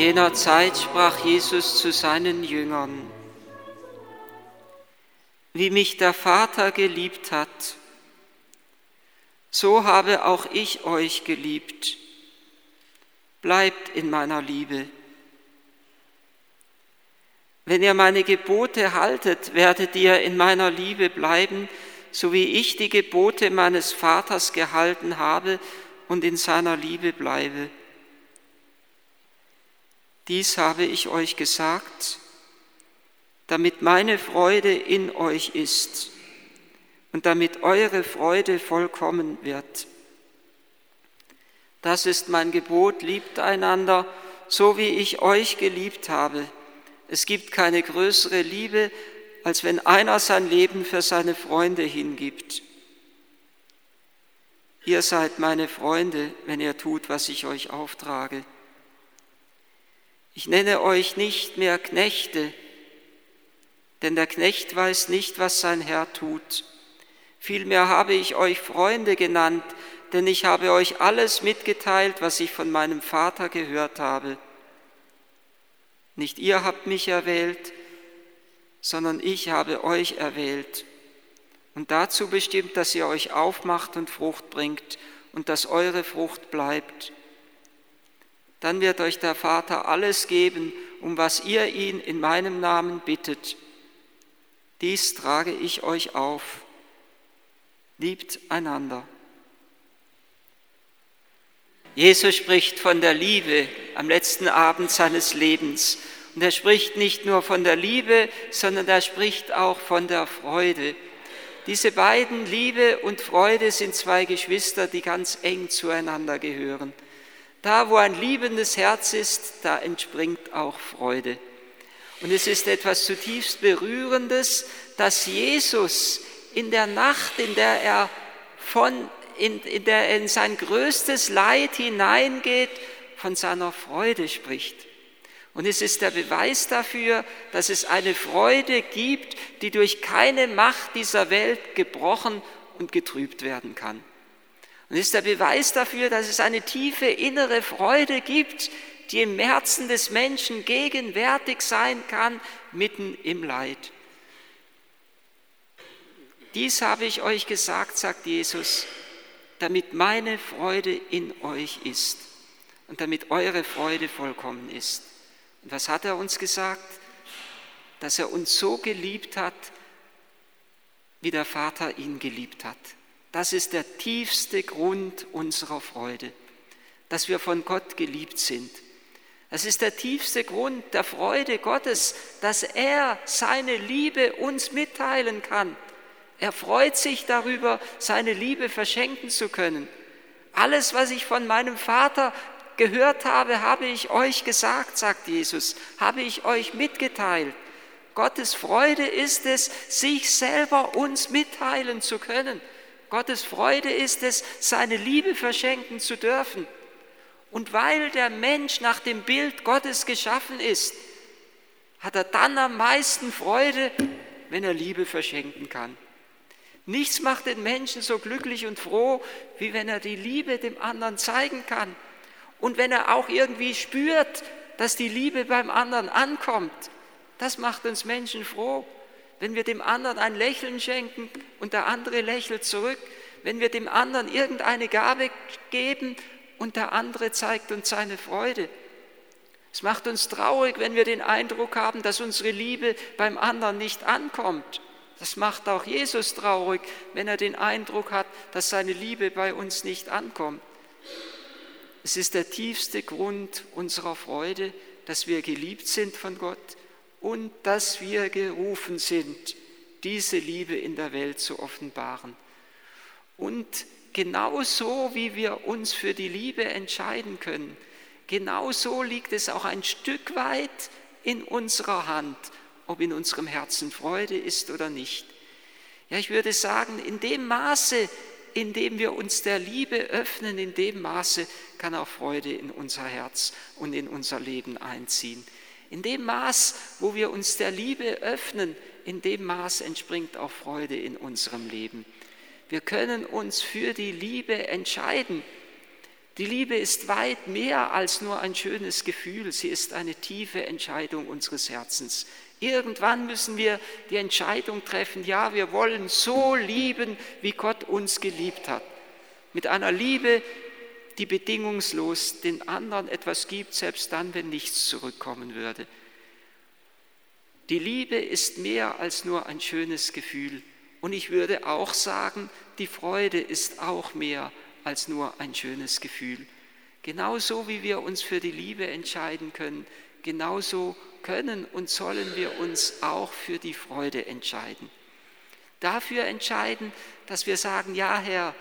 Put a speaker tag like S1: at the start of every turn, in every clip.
S1: Jener Zeit sprach Jesus zu seinen Jüngern, wie mich der Vater geliebt hat, so habe auch ich euch geliebt. Bleibt in meiner Liebe. Wenn ihr meine Gebote haltet, werdet ihr in meiner Liebe bleiben, so wie ich die Gebote meines Vaters gehalten habe und in seiner Liebe bleibe. Dies habe ich euch gesagt, damit meine Freude in euch ist und damit eure Freude vollkommen wird. Das ist mein Gebot, liebt einander, so wie ich euch geliebt habe. Es gibt keine größere Liebe, als wenn einer sein Leben für seine Freunde hingibt. Ihr seid meine Freunde, wenn ihr tut, was ich euch auftrage. Ich nenne euch nicht mehr Knechte, denn der Knecht weiß nicht, was sein Herr tut. Vielmehr habe ich euch Freunde genannt, denn ich habe euch alles mitgeteilt, was ich von meinem Vater gehört habe. Nicht ihr habt mich erwählt, sondern ich habe euch erwählt und dazu bestimmt, dass ihr euch aufmacht und Frucht bringt und dass eure Frucht bleibt. Dann wird euch der Vater alles geben, um was ihr ihn in meinem Namen bittet. Dies trage ich euch auf. Liebt einander. Jesus spricht von der Liebe am letzten Abend seines Lebens. Und er spricht nicht nur von der Liebe, sondern er spricht auch von der Freude. Diese beiden, Liebe und Freude, sind zwei Geschwister, die ganz eng zueinander gehören. Da, wo ein liebendes Herz ist, da entspringt auch Freude. Und es ist etwas zutiefst Berührendes, dass Jesus in der Nacht, in der er von, in, in der er in sein größtes Leid hineingeht, von seiner Freude spricht. Und es ist der Beweis dafür, dass es eine Freude gibt, die durch keine Macht dieser Welt gebrochen und getrübt werden kann. Und ist der Beweis dafür, dass es eine tiefe innere Freude gibt, die im Herzen des Menschen gegenwärtig sein kann, mitten im Leid. Dies habe ich euch gesagt, sagt Jesus, damit meine Freude in euch ist und damit eure Freude vollkommen ist. Und was hat er uns gesagt? Dass er uns so geliebt hat, wie der Vater ihn geliebt hat. Das ist der tiefste Grund unserer Freude, dass wir von Gott geliebt sind. Das ist der tiefste Grund der Freude Gottes, dass er seine Liebe uns mitteilen kann. Er freut sich darüber, seine Liebe verschenken zu können. Alles, was ich von meinem Vater gehört habe, habe ich euch gesagt, sagt Jesus, habe ich euch mitgeteilt. Gottes Freude ist es, sich selber uns mitteilen zu können. Gottes Freude ist es, seine Liebe verschenken zu dürfen. Und weil der Mensch nach dem Bild Gottes geschaffen ist, hat er dann am meisten Freude, wenn er Liebe verschenken kann. Nichts macht den Menschen so glücklich und froh, wie wenn er die Liebe dem anderen zeigen kann und wenn er auch irgendwie spürt, dass die Liebe beim anderen ankommt, das macht uns Menschen froh. Wenn wir dem anderen ein Lächeln schenken und der andere lächelt zurück, wenn wir dem anderen irgendeine Gabe geben und der andere zeigt uns seine Freude. Es macht uns traurig, wenn wir den Eindruck haben, dass unsere Liebe beim anderen nicht ankommt. Das macht auch Jesus traurig, wenn er den Eindruck hat, dass seine Liebe bei uns nicht ankommt. Es ist der tiefste Grund unserer Freude, dass wir geliebt sind von Gott und dass wir gerufen sind, diese Liebe in der Welt zu offenbaren. Und genauso wie wir uns für die Liebe entscheiden können, genauso liegt es auch ein Stück weit in unserer Hand, ob in unserem Herzen Freude ist oder nicht. Ja, ich würde sagen, in dem Maße, indem wir uns der Liebe öffnen, in dem Maße kann auch Freude in unser Herz und in unser Leben einziehen. In dem Maß, wo wir uns der Liebe öffnen, in dem Maß entspringt auch Freude in unserem Leben. Wir können uns für die Liebe entscheiden. Die Liebe ist weit mehr als nur ein schönes Gefühl, sie ist eine tiefe Entscheidung unseres Herzens. Irgendwann müssen wir die Entscheidung treffen, ja, wir wollen so lieben, wie Gott uns geliebt hat. Mit einer Liebe, die bedingungslos den anderen etwas gibt, selbst dann, wenn nichts zurückkommen würde. Die Liebe ist mehr als nur ein schönes Gefühl. Und ich würde auch sagen, die Freude ist auch mehr als nur ein schönes Gefühl. Genauso wie wir uns für die Liebe entscheiden können, genauso können und sollen wir uns auch für die Freude entscheiden. Dafür entscheiden, dass wir sagen, ja Herr,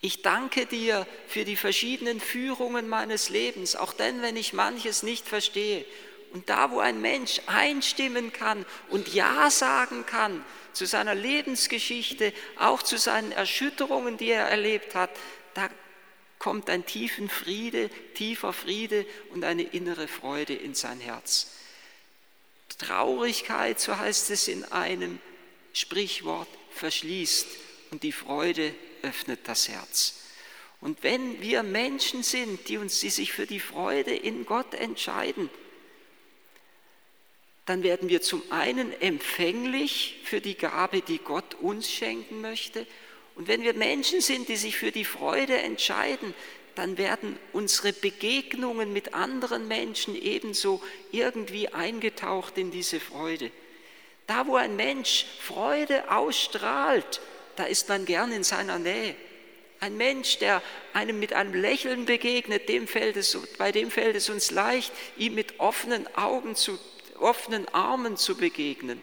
S1: ich danke dir für die verschiedenen Führungen meines Lebens, auch denn, wenn ich manches nicht verstehe. Und da, wo ein Mensch einstimmen kann und Ja sagen kann zu seiner Lebensgeschichte, auch zu seinen Erschütterungen, die er erlebt hat, da kommt ein tiefen Friede, tiefer Friede und eine innere Freude in sein Herz. Traurigkeit, so heißt es in einem Sprichwort, verschließt und die Freude öffnet das Herz. Und wenn wir Menschen sind, die uns, die sich für die Freude in Gott entscheiden, dann werden wir zum einen empfänglich für die Gabe, die Gott uns schenken möchte. Und wenn wir Menschen sind, die sich für die Freude entscheiden, dann werden unsere Begegnungen mit anderen Menschen ebenso irgendwie eingetaucht in diese Freude. Da, wo ein Mensch Freude ausstrahlt, da ist man gern in seiner Nähe. Ein Mensch, der einem mit einem Lächeln begegnet, dem fällt es, bei dem fällt es uns leicht, ihm mit offenen Augen, zu, offenen Armen zu begegnen.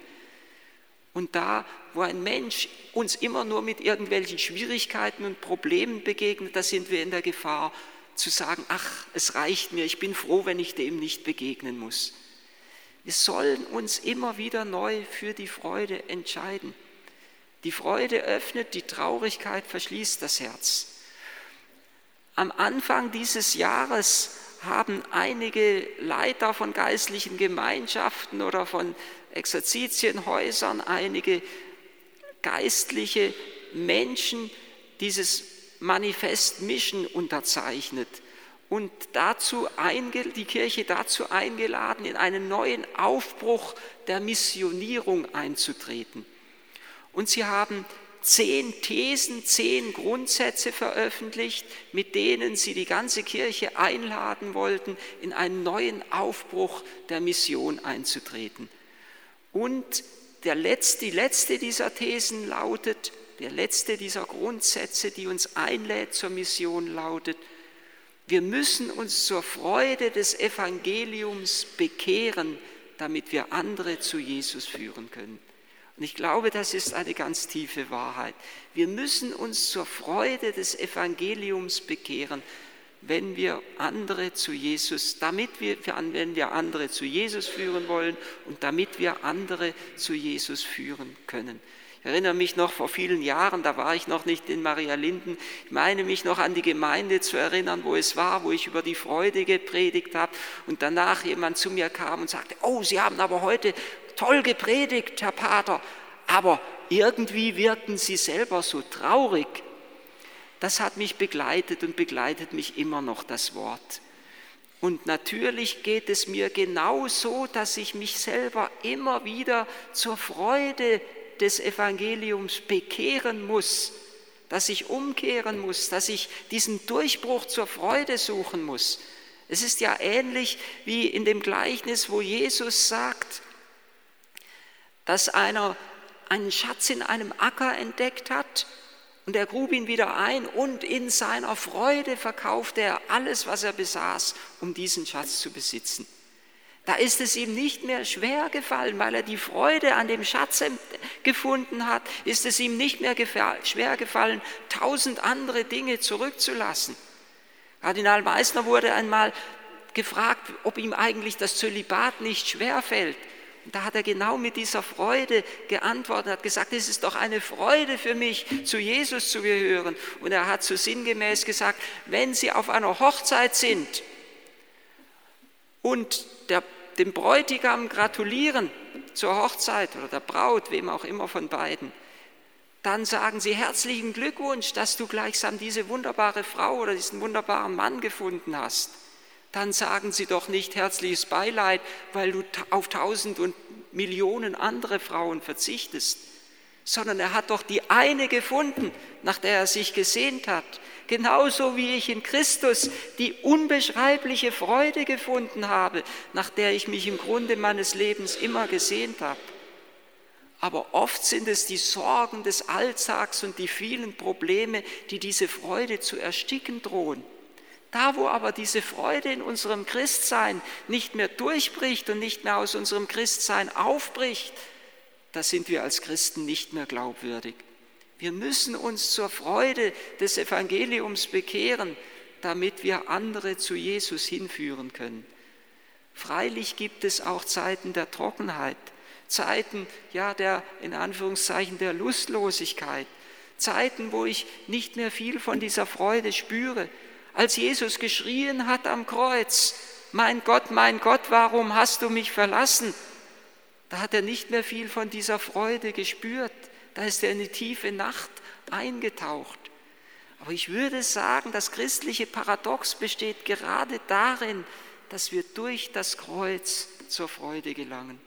S1: Und da, wo ein Mensch uns immer nur mit irgendwelchen Schwierigkeiten und Problemen begegnet, da sind wir in der Gefahr zu sagen, ach, es reicht mir, ich bin froh, wenn ich dem nicht begegnen muss. Wir sollen uns immer wieder neu für die Freude entscheiden. Die Freude öffnet, die Traurigkeit verschließt das Herz. Am Anfang dieses Jahres haben einige Leiter von geistlichen Gemeinschaften oder von Exerzitienhäusern, einige geistliche Menschen dieses Manifest Mission unterzeichnet und dazu die Kirche dazu eingeladen, in einen neuen Aufbruch der Missionierung einzutreten. Und sie haben zehn Thesen, zehn Grundsätze veröffentlicht, mit denen sie die ganze Kirche einladen wollten, in einen neuen Aufbruch der Mission einzutreten. Und der letzte, die letzte dieser Thesen lautet, der letzte dieser Grundsätze, die uns einlädt zur Mission, lautet, wir müssen uns zur Freude des Evangeliums bekehren, damit wir andere zu Jesus führen können. Und ich glaube, das ist eine ganz tiefe Wahrheit. Wir müssen uns zur Freude des Evangeliums bekehren, wenn wir andere zu Jesus, damit wir, wenn wir andere zu Jesus führen wollen und damit wir andere zu Jesus führen können. Ich erinnere mich noch vor vielen Jahren, da war ich noch nicht in Maria Linden, ich meine mich noch an die Gemeinde zu erinnern, wo es war, wo ich über die Freude gepredigt habe und danach jemand zu mir kam und sagte, oh, Sie haben aber heute toll gepredigt, Herr Pater, aber irgendwie wirken Sie selber so traurig. Das hat mich begleitet und begleitet mich immer noch das Wort. Und natürlich geht es mir genau so, dass ich mich selber immer wieder zur Freude des Evangeliums bekehren muss, dass ich umkehren muss, dass ich diesen Durchbruch zur Freude suchen muss. Es ist ja ähnlich wie in dem Gleichnis, wo Jesus sagt, dass einer einen Schatz in einem Acker entdeckt hat und er grub ihn wieder ein und in seiner Freude verkaufte er alles, was er besaß, um diesen Schatz zu besitzen. Da ist es ihm nicht mehr schwer gefallen, weil er die Freude an dem Schatz gefunden hat, ist es ihm nicht mehr schwer gefallen, tausend andere Dinge zurückzulassen. Kardinal Meissner wurde einmal gefragt, ob ihm eigentlich das Zölibat nicht schwer fällt. Und da hat er genau mit dieser Freude geantwortet, hat gesagt, es ist doch eine Freude für mich, zu Jesus zu gehören. Und er hat so sinngemäß gesagt, wenn Sie auf einer Hochzeit sind und der, dem Bräutigam gratulieren zur Hochzeit oder der Braut, wem auch immer von beiden, dann sagen sie herzlichen Glückwunsch, dass du gleichsam diese wunderbare Frau oder diesen wunderbaren Mann gefunden hast. Dann sagen sie doch nicht herzliches Beileid, weil du auf tausend und Millionen andere Frauen verzichtest, sondern er hat doch die eine gefunden, nach der er sich gesehnt hat. Genauso wie ich in Christus die unbeschreibliche Freude gefunden habe, nach der ich mich im Grunde meines Lebens immer gesehnt habe aber oft sind es die Sorgen des Alltags und die vielen Probleme, die diese Freude zu ersticken drohen. Da, wo aber diese Freude in unserem Christsein nicht mehr durchbricht und nicht mehr aus unserem Christsein aufbricht, da sind wir als Christen nicht mehr glaubwürdig. Wir müssen uns zur Freude des Evangeliums bekehren, damit wir andere zu Jesus hinführen können. Freilich gibt es auch Zeiten der Trockenheit. Zeiten ja der in Anführungszeichen der Lustlosigkeit, Zeiten, wo ich nicht mehr viel von dieser Freude spüre. Als Jesus geschrien hat am Kreuz, mein Gott, mein Gott, warum hast du mich verlassen? Da hat er nicht mehr viel von dieser Freude gespürt. Da ist er in die tiefe Nacht eingetaucht. Aber ich würde sagen, das christliche Paradox besteht gerade darin, dass wir durch das Kreuz zur Freude gelangen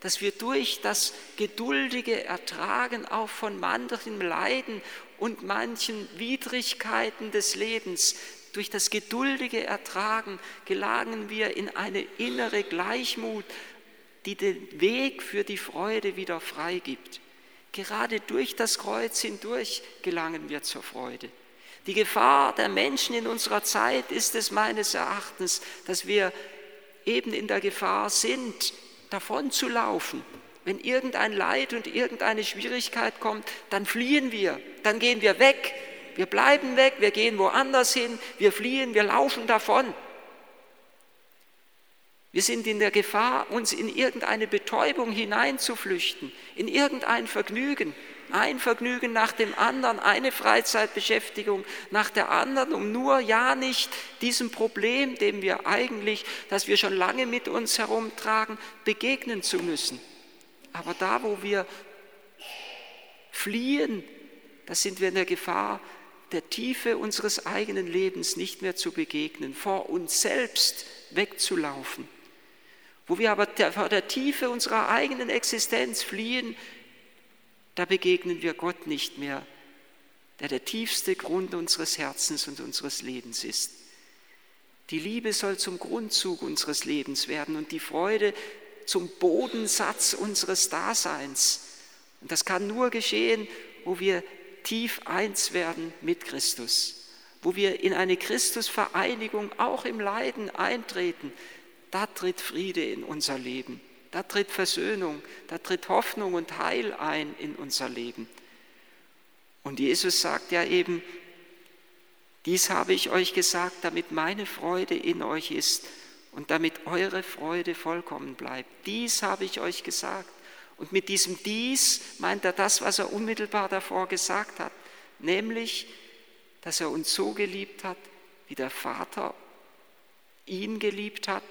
S1: dass wir durch das geduldige Ertragen auch von manchem Leiden und manchen Widrigkeiten des Lebens, durch das geduldige Ertragen gelangen wir in eine innere Gleichmut, die den Weg für die Freude wieder freigibt. Gerade durch das Kreuz hindurch gelangen wir zur Freude. Die Gefahr der Menschen in unserer Zeit ist es meines Erachtens, dass wir eben in der Gefahr sind, davon zu laufen. Wenn irgendein Leid und irgendeine Schwierigkeit kommt, dann fliehen wir, dann gehen wir weg. Wir bleiben weg, wir gehen woanders hin, wir fliehen, wir laufen davon. Wir sind in der Gefahr, uns in irgendeine Betäubung hineinzuflüchten, in irgendein Vergnügen, ein Vergnügen nach dem anderen, eine Freizeitbeschäftigung nach der anderen, um nur ja nicht diesem Problem, dem wir eigentlich, das wir schon lange mit uns herumtragen, begegnen zu müssen. Aber da, wo wir fliehen, da sind wir in der Gefahr, der Tiefe unseres eigenen Lebens nicht mehr zu begegnen, vor uns selbst wegzulaufen. Wo wir aber vor der Tiefe unserer eigenen Existenz fliehen, da begegnen wir Gott nicht mehr, der der tiefste Grund unseres Herzens und unseres Lebens ist. Die Liebe soll zum Grundzug unseres Lebens werden und die Freude zum Bodensatz unseres Daseins. Und das kann nur geschehen, wo wir tief eins werden mit Christus, wo wir in eine Christusvereinigung auch im Leiden eintreten. Da tritt Friede in unser Leben. Da tritt Versöhnung, da tritt Hoffnung und Heil ein in unser Leben. Und Jesus sagt ja eben, dies habe ich euch gesagt, damit meine Freude in euch ist und damit eure Freude vollkommen bleibt. Dies habe ich euch gesagt. Und mit diesem dies meint er das, was er unmittelbar davor gesagt hat, nämlich, dass er uns so geliebt hat, wie der Vater ihn geliebt hat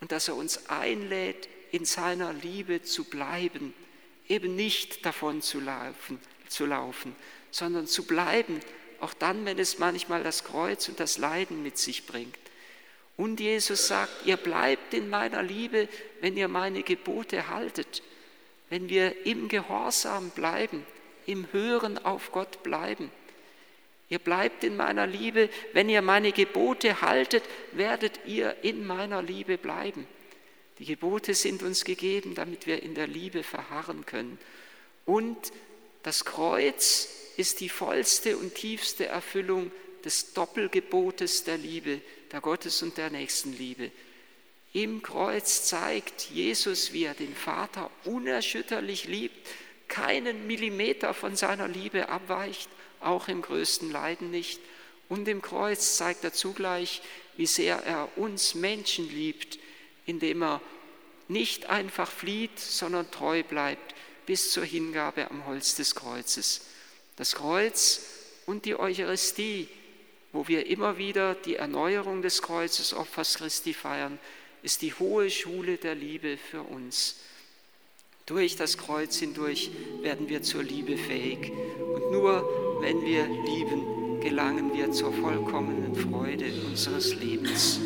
S1: und dass er uns einlädt, in seiner Liebe zu bleiben, eben nicht davon zu laufen, zu laufen, sondern zu bleiben, auch dann, wenn es manchmal das Kreuz und das Leiden mit sich bringt. Und Jesus sagt, ihr bleibt in meiner Liebe, wenn ihr meine Gebote haltet, wenn wir im Gehorsam bleiben, im Hören auf Gott bleiben. Ihr bleibt in meiner Liebe, wenn ihr meine Gebote haltet, werdet ihr in meiner Liebe bleiben. Die Gebote sind uns gegeben, damit wir in der Liebe verharren können. Und das Kreuz ist die vollste und tiefste Erfüllung des Doppelgebotes der Liebe, der Gottes und der Nächstenliebe. Im Kreuz zeigt Jesus, wie er den Vater unerschütterlich liebt, keinen Millimeter von seiner Liebe abweicht, auch im größten Leiden nicht. Und im Kreuz zeigt er zugleich, wie sehr er uns Menschen liebt, indem er nicht einfach flieht, sondern treu bleibt bis zur Hingabe am Holz des Kreuzes. Das Kreuz und die Eucharistie, wo wir immer wieder die Erneuerung des Kreuzesopfers Christi feiern, ist die hohe Schule der Liebe für uns. Durch das Kreuz hindurch werden wir zur Liebe fähig. Und nur wenn wir lieben, gelangen wir zur vollkommenen Freude unseres Lebens.